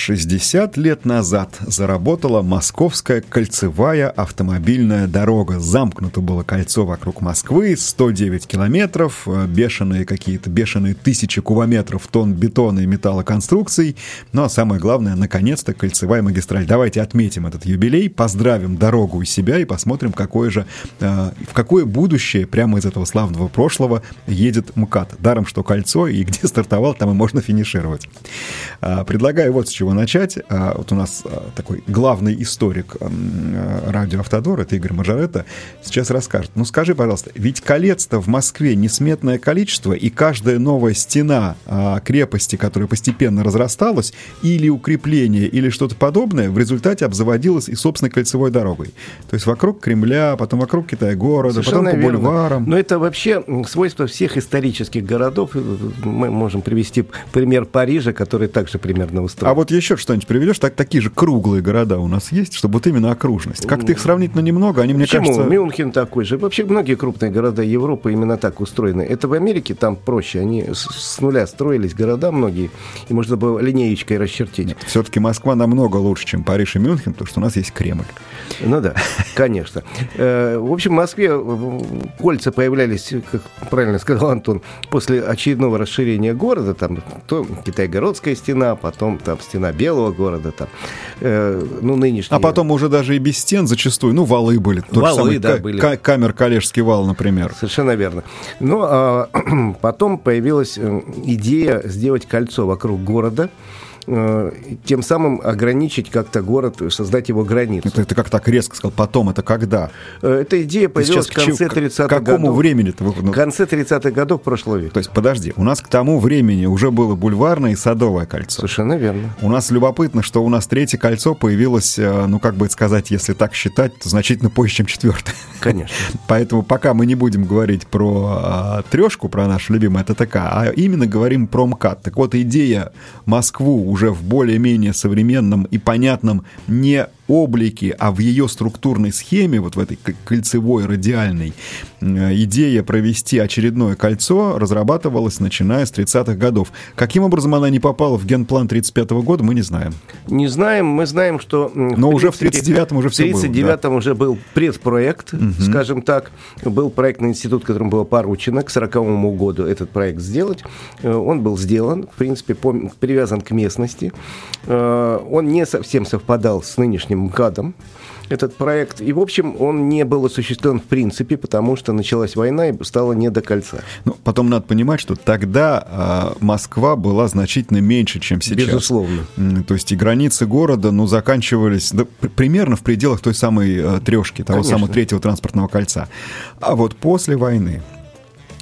60 лет назад заработала Московская кольцевая автомобильная дорога. Замкнуто было кольцо вокруг Москвы, 109 километров, э, бешеные какие-то, бешеные тысячи кубометров тонн бетона и металлоконструкций. Ну а самое главное, наконец-то кольцевая магистраль. Давайте отметим этот юбилей, поздравим дорогу и себя и посмотрим, какое же, э, в какое будущее прямо из этого славного прошлого едет МКАД. Даром, что кольцо, и где стартовал, там и можно финишировать. Э, предлагаю вот с чего начать. А, вот у нас а, такой главный историк а, радио Автодор, это Игорь Мажоретто, сейчас расскажет. Ну скажи, пожалуйста, ведь колец-то в Москве несметное количество, и каждая новая стена крепости, которая постепенно разрасталась, или укрепление, или что-то подобное, в результате обзаводилась и собственной кольцевой дорогой. То есть вокруг Кремля, потом вокруг Китая-города, Совершенно потом по верно. бульварам. Но это вообще свойство всех исторических городов. Мы можем привести пример Парижа, который также примерно устроен. А вот еще что-нибудь приведешь? Так, такие же круглые города у нас есть, чтобы вот именно окружность. Как-то их сравнительно немного, они, мне Почему? кажется... Мюнхен такой же. Вообще многие крупные города Европы именно так устроены. Это в Америке там проще. Они с, нуля строились города многие, и можно было линеечкой расчертить. Все-таки Москва намного лучше, чем Париж и Мюнхен, потому что у нас есть Кремль. Ну да, конечно. Э, в общем, в Москве кольца появлялись, как правильно сказал Антон, после очередного расширения города. Там то Китай-городская стена, потом там стена белого города, там, э, ну, нынешний. А потом уже даже и без стен зачастую, ну, валы были. Валы, самый, да, были. Камер Калежский вал, например. Совершенно верно. Ну, а потом появилась э, идея сделать кольцо вокруг города, Э, тем самым ограничить как-то город, создать его границу. Это, это как так резко сказал, потом, это когда? Э, эта идея появилась в конце 30-х годов. К какому времени это В конце 30-х годов прошлого века. То есть, подожди, у нас к тому времени уже было бульварное и садовое кольцо. Совершенно верно. У нас любопытно, что у нас третье кольцо появилось, э, ну, как бы сказать, если так считать, то значительно позже, чем четвертое. Конечно. Поэтому пока мы не будем говорить про а, трешку, про наш любимый ТТК, а именно говорим про МКАД. Так вот, идея Москву уже в более-менее современном и понятном не облике, а в ее структурной схеме, вот в этой кольцевой, радиальной, идея провести очередное кольцо разрабатывалась начиная с 30-х годов. Каким образом она не попала в генплан 35 -го года, мы не знаем. Не знаем, мы знаем, что... Но уже в 39-м уже все было. В 39-м да. уже был предпроект, угу. скажем так. Был проектный институт, которым было поручено к 40 году этот проект сделать. Э, он был сделан, в принципе, привязан к местности. Э, он не совсем совпадал с нынешним МКАДом этот проект. И, в общем, он не был осуществлен в принципе, потому что началась война и стало не до кольца. Ну, потом надо понимать, что тогда э, Москва была значительно меньше, чем сейчас. Безусловно. То есть и границы города, ну, заканчивались да, примерно в пределах той самой э, трешки, того Конечно. самого третьего транспортного кольца. А вот после войны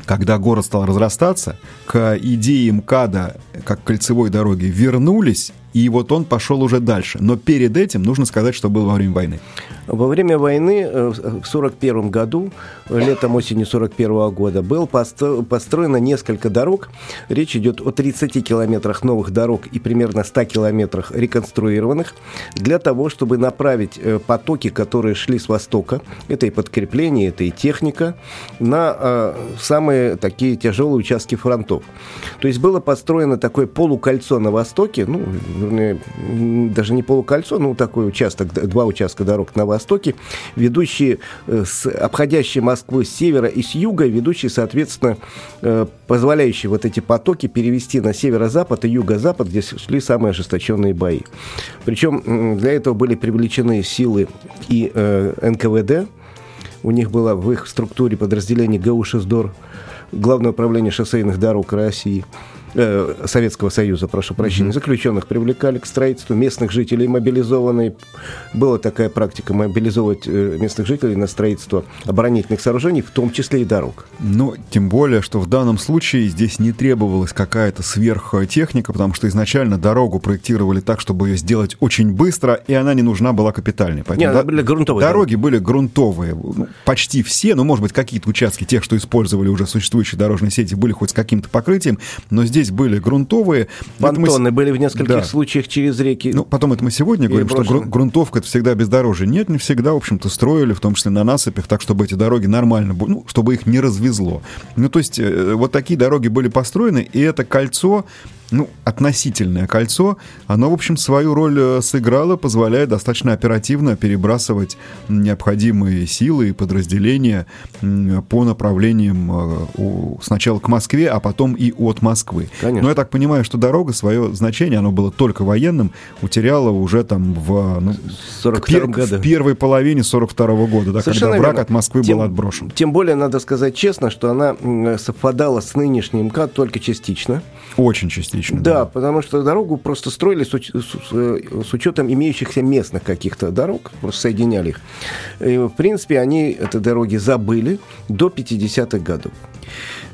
когда город стал разрастаться, к идее МКАДа как кольцевой дороги вернулись и вот он пошел уже дальше. Но перед этим нужно сказать, что было во время войны. Во время войны э, в 1941 году, летом осенью 1941 года, было построено несколько дорог. Речь идет о 30 километрах новых дорог и примерно 100 километрах реконструированных, для того, чтобы направить э, потоки, которые шли с востока, это и подкрепление, это и техника, на э, самые такие тяжелые участки фронтов. То есть было построено такое полукольцо на востоке, ну, даже не полукольцо, ну, такой участок, два участка дорог на востоке, ведущие, э, с, обходящие Москву с севера и с юга, ведущие, соответственно, э, позволяющие вот эти потоки перевести на северо-запад и юго-запад, где шли самые ожесточенные бои. Причем для этого были привлечены силы и э, НКВД, у них было в их структуре подразделение ГУ «Шиздор», Главное управление шоссейных дорог России – э, Советского Союза, прошу прощения, mm-hmm. заключенных привлекали к строительству, местных жителей мобилизованные. Была такая практика мобилизовать э, местных жителей на строительство оборонительных сооружений, в том числе и дорог. Ну, тем более, что в данном случае здесь не требовалась какая-то сверхтехника, потому что изначально дорогу проектировали так, чтобы ее сделать очень быстро, и она не нужна была капитальной. Поэтому Нет, были грунтовые. Дороги да. были грунтовые. Ну, почти все, ну, может быть, какие-то участки тех, что использовали уже существующие дорожные сети, были хоть с каким-то покрытием, но здесь здесь были грунтовые. Понтоны мы... были в нескольких да. случаях через реки. Ну, потом это мы сегодня говорим, брошены. что грунтовка это всегда бездорожье. Нет, не всегда, в общем-то, строили, в том числе на насыпях, так, чтобы эти дороги нормально, ну, чтобы их не развезло. Ну, то есть, э, вот такие дороги были построены, и это кольцо ну, относительное кольцо, оно, в общем, свою роль э, сыграло, позволяя достаточно оперативно перебрасывать необходимые силы и подразделения по направлениям э, сначала к Москве, а потом и от Москвы. Конечно. Но я так понимаю, что дорога свое значение, оно было только военным, утеряла уже там в, ну, пер, году. в первой половине 42 -го года, да, когда враг верно. от Москвы тем, был отброшен. Тем более, надо сказать честно, что она совпадала с нынешним МКАД только частично. Очень частично. Да, да, потому что дорогу просто строили с, уч- с, с учетом имеющихся местных каких-то дорог, просто соединяли их. И, в принципе, они эти дороги забыли до 50-х годов.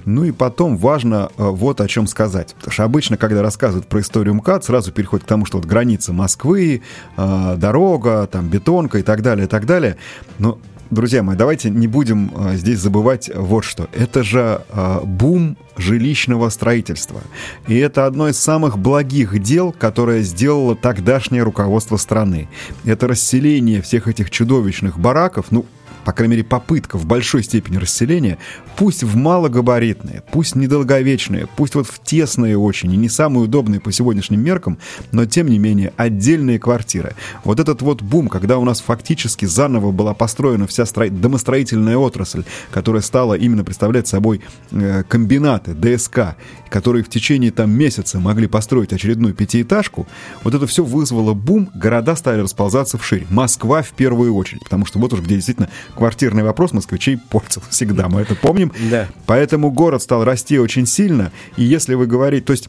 Ну и потом важно э, вот о чем сказать. Потому что обычно, когда рассказывают про историю МКАД, сразу переходит к тому, что вот граница Москвы, э, дорога, там бетонка и так далее, и так далее. Но друзья мои, давайте не будем а, здесь забывать вот что. Это же а, бум жилищного строительства. И это одно из самых благих дел, которое сделало тогдашнее руководство страны. Это расселение всех этих чудовищных бараков, ну, по крайней мере, попытка в большой степени расселения, пусть в малогабаритные, пусть недолговечные, пусть вот в тесные очень и не самые удобные по сегодняшним меркам, но тем не менее отдельные квартиры. Вот этот вот бум, когда у нас фактически заново была построена вся стро... домостроительная отрасль, которая стала именно представлять собой э, комбинаты, ДСК, которые в течение там месяца могли построить очередную пятиэтажку, вот это все вызвало бум, города стали расползаться вширь. Москва в первую очередь, потому что вот уж где действительно квартирный вопрос москвичей портил всегда, мы это помним. Да. Поэтому город стал расти очень сильно, и если вы говорите, то есть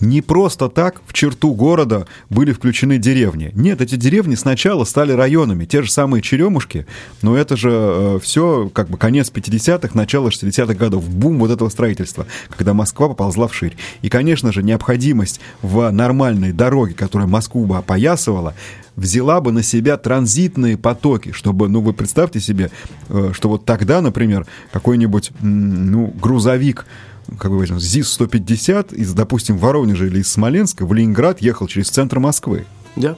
не просто так в черту города были включены деревни. Нет, эти деревни сначала стали районами, те же самые Черемушки, но это же э, все как бы конец 50-х, начало 60-х годов, бум вот этого строительства, когда Москва поползла вширь. И, конечно же, необходимость в нормальной дороге, которая Москву бы опоясывала, взяла бы на себя транзитные потоки, чтобы, ну, вы представьте себе, э, что вот тогда, например, какой-нибудь, ну, грузовик как бы возьмем, ЗИС-150 из, допустим, Воронежа или из Смоленска в Ленинград ехал через центр Москвы. Да.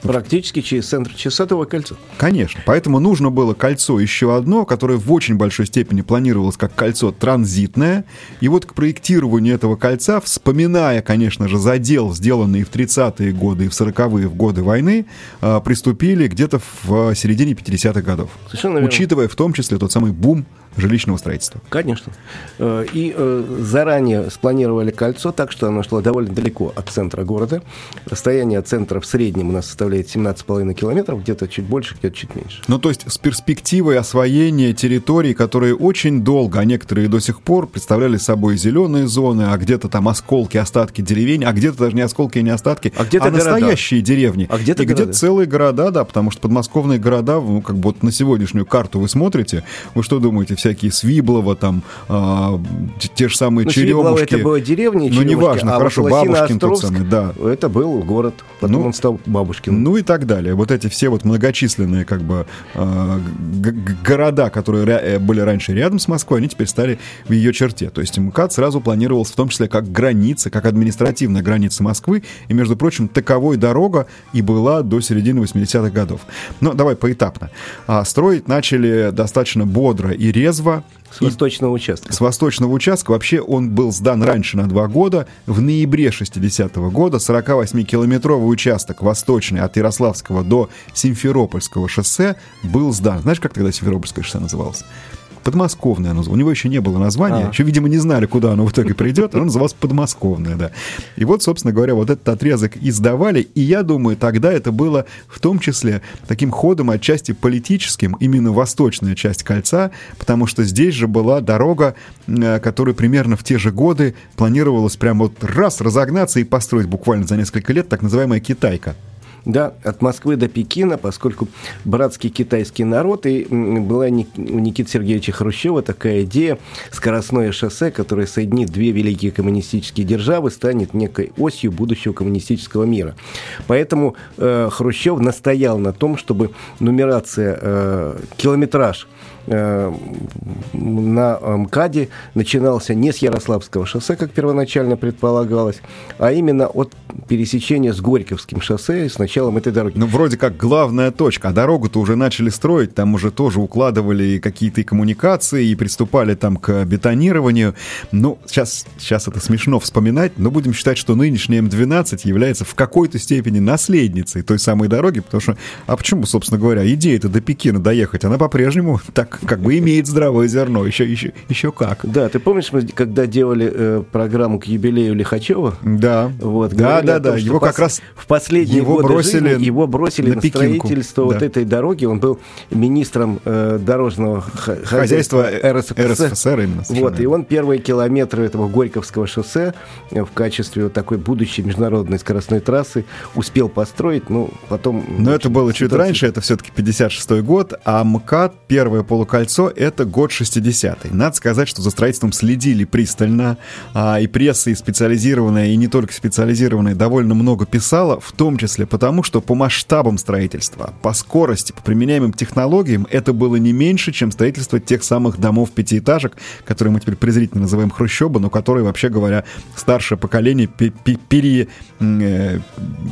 Практически через центр Часатого кольца. Конечно. Поэтому нужно было кольцо еще одно, которое в очень большой степени планировалось как кольцо транзитное. И вот к проектированию этого кольца, вспоминая, конечно же, задел, сделанный в 30-е годы и в 40-е в годы войны, а, приступили где-то в середине 50-х годов. Совершенно верно. Учитывая в том числе тот самый бум жилищного строительства. Конечно. Э, и э, заранее спланировали кольцо так, что оно шло довольно далеко от центра города. Расстояние от центра в среднем у нас составляет 17,5 километров, где-то чуть больше, где-то чуть меньше. Ну, то есть с перспективой освоения территорий, которые очень долго, а некоторые до сих пор представляли собой зеленые зоны, а где-то там осколки, остатки деревень, а где-то даже не осколки и не остатки, а, где-то а настоящие деревни. А где-то и где целые города, да, потому что подмосковные города, ну, как бы вот на сегодняшнюю карту вы смотрите, вы что думаете, всякие Свиблова, там, а, те же самые ну, Черемушки. это была деревня, Ну, неважно, а хорошо, Бабушкин тот самый, да. Это был город, потом ну, он стал Бабушкин. Ну и так далее. Вот эти все вот многочисленные, как бы, а, города, которые э, были раньше рядом с Москвой, они теперь стали в ее черте. То есть МКАД сразу планировался в том числе как граница, как административная граница Москвы, и, между прочим, таковой дорога и была до середины 80-х годов. Но давай поэтапно. А, строить начали достаточно бодро и резво, с восточного участка. С восточного участка. Вообще он был сдан раньше на два года. В ноябре 60-го года 48-километровый участок восточный от Ярославского до Симферопольского шоссе был сдан. Знаешь, как тогда Симферопольское шоссе называлось? Подмосковное. У него еще не было названия, а. еще, видимо, не знали, куда оно в итоге придет, оно называлось подмосковное, да. И вот, собственно говоря, вот этот отрезок издавали, и я думаю, тогда это было в том числе таким ходом отчасти политическим, именно восточная часть кольца, потому что здесь же была дорога, э, которая примерно в те же годы планировалась прям вот раз разогнаться и построить буквально за несколько лет так называемая Китайка. Да, от Москвы до Пекина, поскольку братский китайский народ, и была у Никиты Сергеевича Хрущева такая идея, скоростное шоссе, которое соединит две великие коммунистические державы, станет некой осью будущего коммунистического мира. Поэтому э, Хрущев настоял на том, чтобы нумерация, э, километраж на МКАДе начинался не с Ярославского шоссе, как первоначально предполагалось, а именно от пересечения с Горьковским шоссе с началом этой дороги. Ну, вроде как главная точка, а дорогу-то уже начали строить, там уже тоже укладывали какие-то коммуникации и приступали там к бетонированию. Ну, сейчас, сейчас это смешно вспоминать, но будем считать, что нынешняя М12 является в какой-то степени наследницей той самой дороги, потому что, а почему, собственно говоря, идея-то до Пекина доехать, она по-прежнему так как бы имеет здравое зерно, еще, еще, еще как. Да, ты помнишь, мы когда делали э, программу к юбилею Лихачева? Да. Вот, да, да, да. Его как раз в последние его годы бросили жизни его бросили на, на строительство да. вот этой дороги. Он был министром э, дорожного хозяйства, хозяйства РСФСР. РСФСР именно. Вот, и он первые километры этого Горьковского шоссе э, в качестве вот такой будущей международной скоростной трассы успел построить, ну, потом... Но это было чуть раньше, это все-таки 56-й год, а МКАД, первое полу полукольцо — это год 60-й. Надо сказать, что за строительством следили пристально, а, и пресса, и специализированная, и не только специализированная, довольно много писала, в том числе потому, что по масштабам строительства, по скорости, по применяемым технологиям это было не меньше, чем строительство тех самых домов-пятиэтажек, которые мы теперь презрительно называем хрущобы, но которые, вообще говоря, старшее поколение пере, э,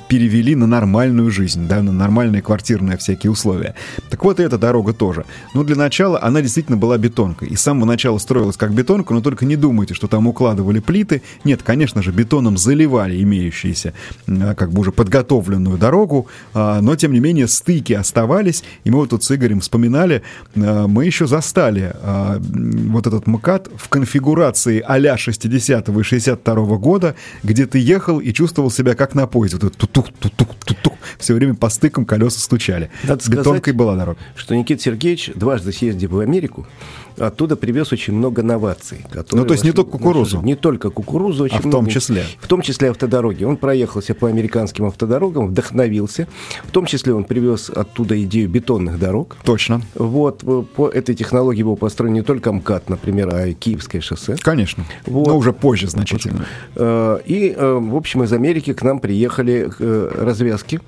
перевели на нормальную жизнь, да, на нормальные квартирные всякие условия. Так вот и эта дорога тоже. Ну, для начала начала она действительно была бетонкой. И с самого начала строилась как бетонка, но только не думайте, что там укладывали плиты. Нет, конечно же, бетоном заливали имеющиеся, а, как бы уже подготовленную дорогу, а, но, тем не менее, стыки оставались. И мы вот тут с Игорем вспоминали, а, мы еще застали вот этот МКАД в конфигурации а-ля 60 и 62 года, где ты ехал и чувствовал себя как на поезде. Вот тутух, тутух, тутух. Все время по стыкам колеса стучали. Надо Бетонкой сказать, была дорога. Что Никита Сергеевич дважды съездил в Америку, оттуда привез очень много новаций. Ну, то есть не только кукурузу? Не только кукурузу, очень а в том числе? В том числе автодороги. Он проехался по американским автодорогам, вдохновился. В том числе он привез оттуда идею бетонных дорог. Точно. Вот, по этой технологии был построен не только МКАД, например, а и Киевское шоссе. Конечно. Вот. Но уже позже значительно. Э, и, э, в общем, из Америки к нам приехали э, развязки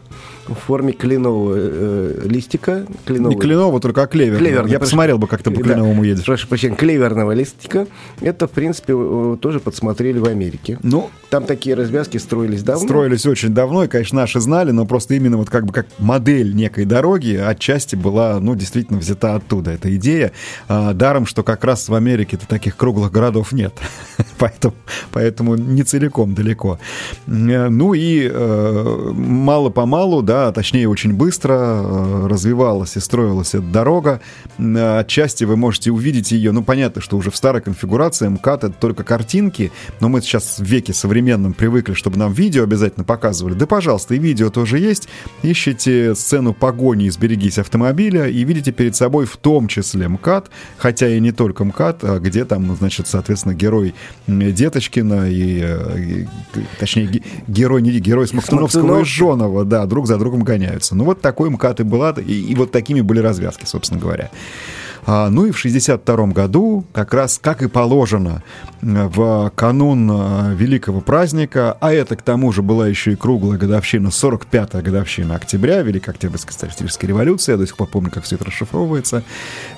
в форме кленового э, листика. Кленовый. Не кленового, только а клевер. клевер Я посмотрел бы, как ты по кленовому едешь. Прошу прощения, клеверного листика. Это, в принципе, тоже подсмотрели в Америке. Ну, Там такие развязки строились давно. Строились очень давно, и, конечно, наши знали, но просто именно вот как бы как модель некой дороги отчасти была, ну, действительно взята оттуда, эта идея. А, даром, что как раз в Америке-то таких круглых городов нет. поэтому, поэтому не целиком далеко. Э, ну и э, мало-помалу, да, точнее очень быстро э, развивалась и строилась эта дорога. Э, отчасти вы можете увидеть ее, ну понятно, что уже в старой конфигурации МКАД это только картинки, но мы сейчас в веке современном привыкли, чтобы нам видео обязательно показывали. Да, пожалуйста, и видео тоже есть. Ищите сцену погони из «Берегись автомобиля» и видите перед собой в том числе МКАД, хотя и не только МКАД, а где там, значит, соответственно, герой Деточкина и, и точнее, герой, не герой Смоктуновского и Жонова, да, друг за другом гоняются. Ну, вот такой МКАД и была, и, и вот такими были развязки, собственно говоря. А, ну и в 1962 году, как раз как и положено, в канун а, великого праздника, а это к тому же была еще и круглая годовщина, 45-я годовщина октября, Великой Октябрьской социалистической революции, я до сих пор помню, как все это расшифровывается,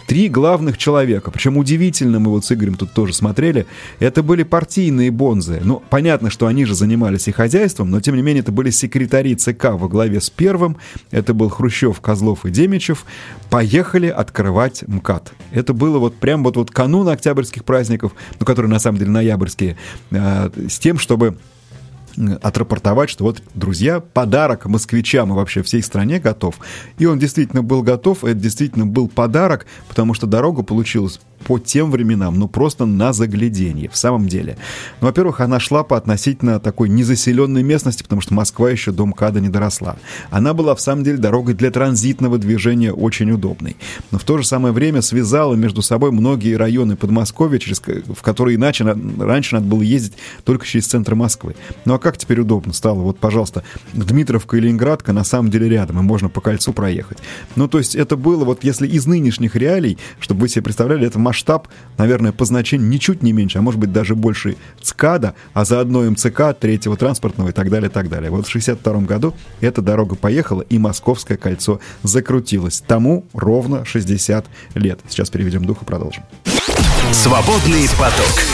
три главных человека, причем удивительно, мы вот с Игорем тут тоже смотрели, это были партийные бонзы. Ну, понятно, что они же занимались и хозяйством, но тем не менее это были секретари ЦК во главе с первым, это был Хрущев, Козлов и Демичев, поехали открывать МКАД МКАД. Это было вот прям вот, вот канун октябрьских праздников, ну, которые на самом деле ноябрьские, э, с тем, чтобы отрапортовать, что вот, друзья, подарок москвичам и вообще всей стране готов. И он действительно был готов, это действительно был подарок, потому что дорога получилась по тем временам, ну просто на загляденье, в самом деле. Ну, во-первых, она шла по относительно такой незаселенной местности, потому что Москва еще до МКАДа не доросла. Она была, в самом деле, дорогой для транзитного движения очень удобной. Но в то же самое время связала между собой многие районы Подмосковья, через, в которые иначе раньше надо было ездить только через центр Москвы. Ну а как теперь удобно стало? Вот, пожалуйста, Дмитровка и Ленинградка на самом деле рядом, и можно по кольцу проехать. Ну, то есть это было, вот если из нынешних реалий, чтобы вы себе представляли, это масштаб, наверное, по значению ничуть не меньше, а может быть даже больше ЦКАДа, а заодно МЦК, третьего транспортного и так далее, и так далее. Вот в 62 году эта дорога поехала, и Московское кольцо закрутилось. Тому ровно 60 лет. Сейчас переведем дух и продолжим. Свободный поток.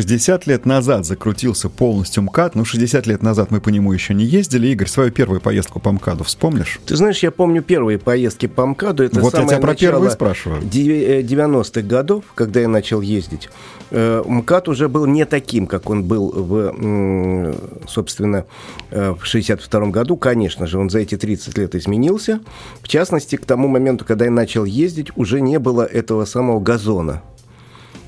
60 лет назад закрутился полностью МКАД, но 60 лет назад мы по нему еще не ездили. Игорь, свою первую поездку по МКАДу вспомнишь? Ты знаешь, я помню первые поездки по МКАДу. Это вот я тебя про первые спрашиваю. 90-х э, годов, когда я начал ездить. Э, МКАД уже был не таким, как он был, в, собственно, э, в 62 году. Конечно же, он за эти 30 лет изменился. В частности, к тому моменту, когда я начал ездить, уже не было этого самого газона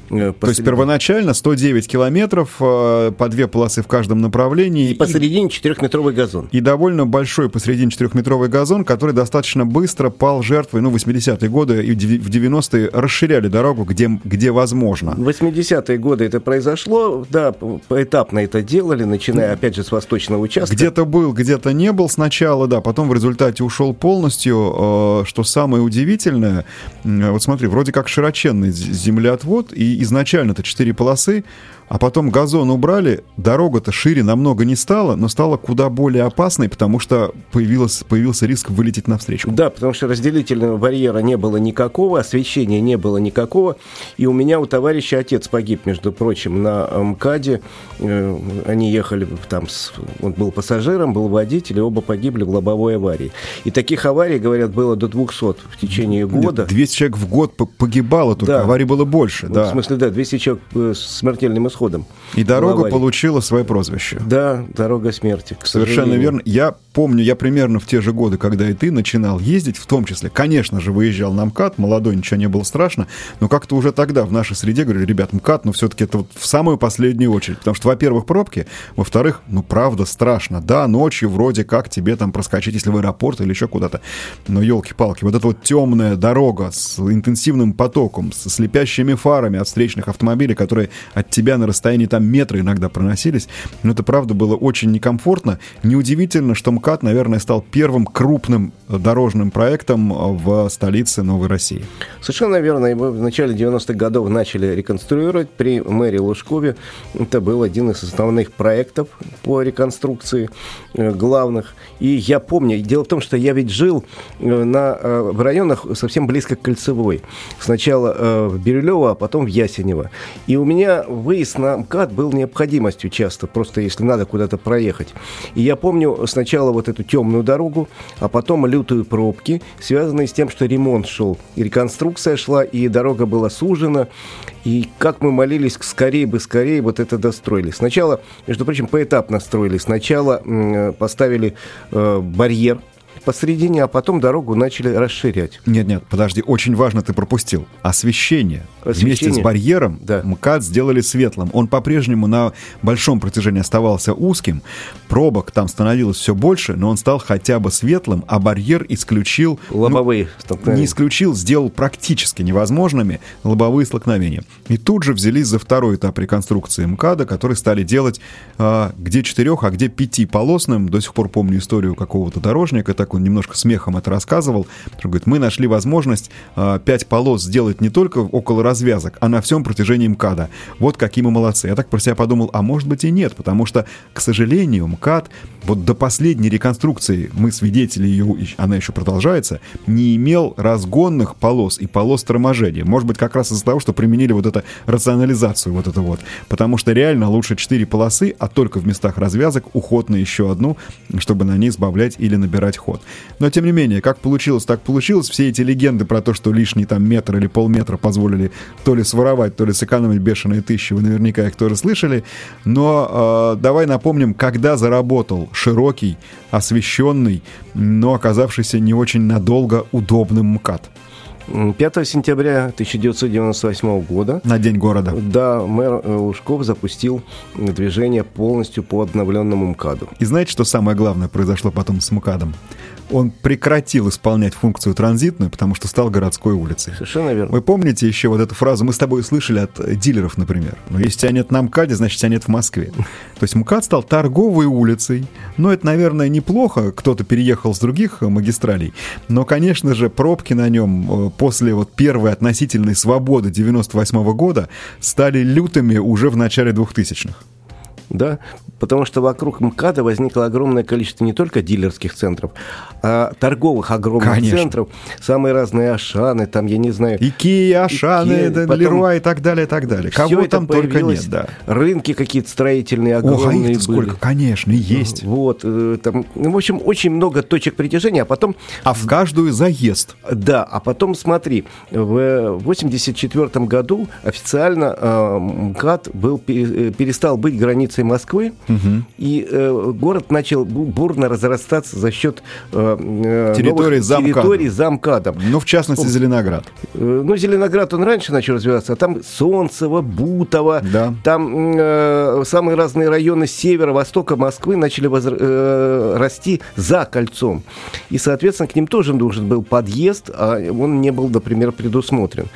Посреди... То есть первоначально 109 километров, э, по две полосы в каждом направлении. И посередине четырехметровый газон. И довольно большой посередине четырехметровый газон, который достаточно быстро пал жертвой, ну, 80-е годы и в 90-е расширяли дорогу, где, где возможно. В 80-е годы это произошло, да, поэтапно это делали, начиная, опять же, с восточного участка. Где-то был, где-то не был сначала, да, потом в результате ушел полностью. Э, что самое удивительное, вот смотри, вроде как широченный землеотвод, и изначально-то четыре полосы, а потом газон убрали, дорога-то шире намного не стала, но стала куда более опасной, потому что появилось, появился риск вылететь навстречу. Да, потому что разделительного барьера не было никакого, освещения не было никакого. И у меня, у товарища отец погиб, между прочим, на МКАДе. Э, они ехали там, с, он был пассажиром, был водитель, и оба погибли в лобовой аварии. И таких аварий, говорят, было до 200 в течение года. 200 человек в год погибало только, да. аварий было больше. да. В смысле, да, 200 человек э, смертельным исходом исходом. И дорога получила свое прозвище. Да, дорога смерти. Совершенно верно. Я помню, я примерно в те же годы, когда и ты начинал ездить, в том числе, конечно же, выезжал на МКАД, молодой, ничего не было страшно, но как-то уже тогда в нашей среде говорили, ребят, МКАД, ну все-таки это вот в самую последнюю очередь, потому что, во-первых, пробки, во-вторых, ну правда страшно, да, ночью вроде как тебе там проскочить, если в аэропорт или еще куда-то, но елки-палки, вот эта вот темная дорога с интенсивным потоком, с слепящими фарами от встречных автомобилей, которые от тебя на расстоянии там метра иногда проносились, ну это правда было очень некомфортно, неудивительно, что МКАД, наверное, стал первым крупным дорожным проектом в столице Новой России. Совершенно верно. И в начале 90-х годов начали реконструировать при мэрии Лужкове. Это был один из основных проектов по реконструкции э, главных. И я помню, дело в том, что я ведь жил э, на, э, в районах совсем близко к Кольцевой. Сначала в Бирюлево, а потом в Ясенево. И у меня выезд на МКАД был необходимостью часто, просто если надо куда-то проехать. И я помню сначала вот эту темную дорогу, а потом лютые пробки, связанные с тем, что ремонт шел. И реконструкция шла, и дорога была сужена. И как мы молились, скорее бы, скорее вот это достроили. Сначала, между прочим, поэтапно строили. Сначала поставили э, барьер посредине, а потом дорогу начали расширять. Нет, нет, подожди, очень важно ты пропустил. Освещение. Освещение. Вместе с барьером да. МКАД сделали светлым. Он по-прежнему на большом протяжении оставался узким. Пробок там становилось все больше, но он стал хотя бы светлым, а барьер исключил... Ну, лобовые ну. Не исключил, сделал практически невозможными лобовые столкновения. И тут же взялись за второй этап реконструкции МКАДа, который стали делать а, где четырех, а где пятиполосным. До сих пор помню историю какого-то дорожника, так он немножко смехом это рассказывал. Он говорит, мы нашли возможность а, пять полос сделать не только около развязок, а на всем протяжении МКАДа. Вот какие мы молодцы. Я так про себя подумал, а может быть и нет, потому что, к сожалению, МКАД вот до последней реконструкции, мы свидетели ее, она еще продолжается, не имел разгонных полос и полос торможения. Может быть, как раз из-за того, что применили вот эту рационализацию, вот это вот. Потому что реально лучше 4 полосы, а только в местах развязок уход на еще одну, чтобы на ней сбавлять или набирать ход. Но, тем не менее, как получилось, так получилось. Все эти легенды про то, что лишний там метр или полметра позволили то ли своровать, то ли сэкономить бешеные тысячи, вы наверняка их тоже слышали. Но э, давай напомним, когда заработал широкий, освещенный, но оказавшийся не очень надолго удобным МКАД. 5 сентября 1998 года на День города. Да, мэр э, Ушков запустил движение полностью по обновленному МКАДу. И знаете, что самое главное произошло потом с МКАДом? Он прекратил исполнять функцию транзитную, потому что стал городской улицей. Совершенно верно. Вы помните еще вот эту фразу, мы с тобой слышали от дилеров, например. Но если тебя нет на МКАДе, значит тебя нет в Москве. То есть МКАД стал торговой улицей. Но это, наверное, неплохо, кто-то переехал с других магистралей. Но, конечно же, пробки на нем э, после вот первой относительной свободы 98 года стали лютыми уже в начале 2000-х да, потому что вокруг МКАДа возникло огромное количество не только дилерских центров, а торговых огромных Конечно. центров, самые разные Ашаны, там, я не знаю... Икея, Ашаны, Икея, да, потом... Леруа и так далее, и так далее. Кого там только нет, да. Рынки какие-то строительные огромные Ох, а сколько, конечно, есть. Вот, э, там, ну, в общем, очень много точек притяжения, а потом... А в каждую заезд. Да, а потом, смотри, в 84 году официально э, МКАД был, э, перестал быть границей централизации Москвы, угу. и э, город начал бурно разрастаться за счет э, э территории замкадом. территорий замкадом. Ну, в частности, Зеленоград. Э, ну, Зеленоград, он раньше начал развиваться, а там Солнцево, Бутово, да. там э, самые разные районы севера, востока Москвы начали возра- э, расти за кольцом. И, соответственно, к ним тоже нужен был подъезд, а он не был, например, предусмотрен.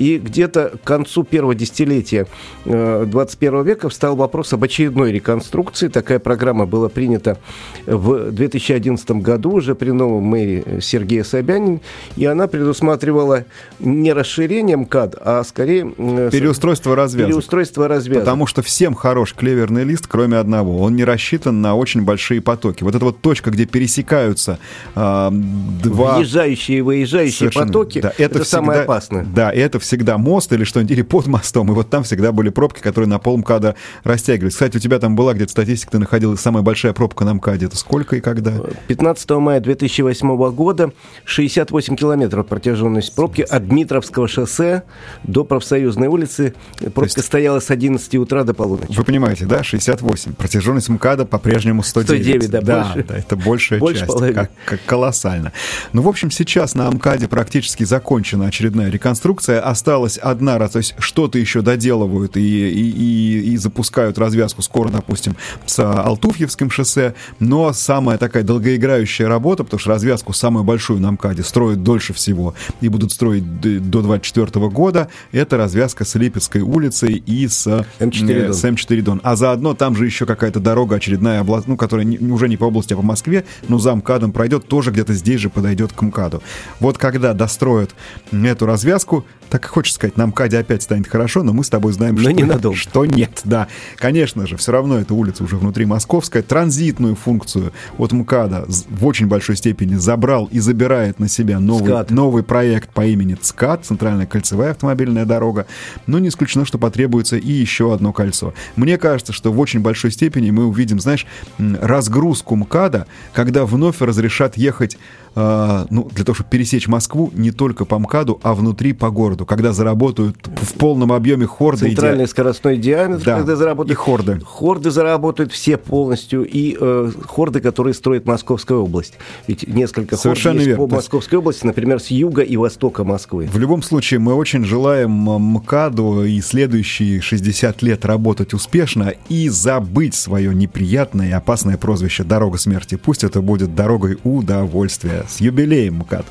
И где-то к концу первого десятилетия 21 э, века встал вопрос об очередной реконструкции. Такая программа была принята в 2011 году уже при новом мэре Сергея Собянин. И она предусматривала не расширение МКАД, а скорее... Э, переустройство развязок. Переустройство развязок. Потому что всем хорош клеверный лист, кроме одного. Он не рассчитан на очень большие потоки. Вот эта вот точка, где пересекаются э, два... Въезжающие и выезжающие Совершенно, потоки, да, это, это всегда, самое опасное. Да, это всегда мост или что-нибудь, или под мостом, и вот там всегда были пробки, которые на пол МКАДа растягивались. Кстати, у тебя там была где-то статистика, ты находил самая большая пробка на МКАДе. Это сколько и когда? 15 мая 2008 года 68 километров протяженность пробки от Дмитровского шоссе до Профсоюзной улицы. Пробка есть... стояла с 11 утра до полуночи. Вы понимаете, да? 68. Протяженность МКАДа по-прежнему 109. 109, да, да, больше. да это большая больше часть. Половины. Как, как колоссально. Ну, в общем, сейчас на МКАДе практически закончена очередная реконструкция осталась одна то есть что-то еще доделывают и, и, и, и запускают развязку скоро, допустим, с Алтуфьевским шоссе, но самая такая долгоиграющая работа, потому что развязку самую большую на МКАДе строят дольше всего и будут строить до 24 года, это развязка с Липецкой улицей и с М4 э, Дон. С М4 Дон. А заодно там же еще какая-то дорога очередная, область, ну, которая не, уже не по области, а по Москве, но за МКАДом пройдет, тоже где-то здесь же подойдет к МКАДу. Вот когда достроят эту развязку, так хочется сказать, нам Каде опять станет хорошо, но мы с тобой знаем, но что, ненадолго. что нет. Да, конечно же, все равно эта улица уже внутри московская. Транзитную функцию от МКАДа в очень большой степени забрал и забирает на себя новый, новый проект по имени ЦКАД, Центральная кольцевая автомобильная дорога. Но не исключено, что потребуется и еще одно кольцо. Мне кажется, что в очень большой степени мы увидим, знаешь, разгрузку МКАДа, когда вновь разрешат ехать э, ну, для того, чтобы пересечь Москву не только по МКАДу, а внутри по городу, когда заработают в полном объеме хорды. Центральный ди... скоростной диаметр, да, когда заработают. И хорды. Хорды заработают все полностью, и э, хорды, которые строит Московская область. Ведь несколько Совершенно хорд есть верно. по Московской области, например, с юга и востока Москвы. В любом случае, мы очень желаем МКАДу и следующие 60 лет работать успешно и забыть свое неприятное и опасное прозвище «Дорога смерти». Пусть это будет дорогой удовольствия. С юбилеем, МКАД.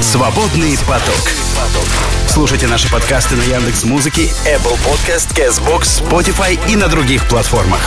Свободный поток. Слушайте наши подкасты на Яндекс Музыке, Apple Podcast, Castbox, Spotify и на других платформах.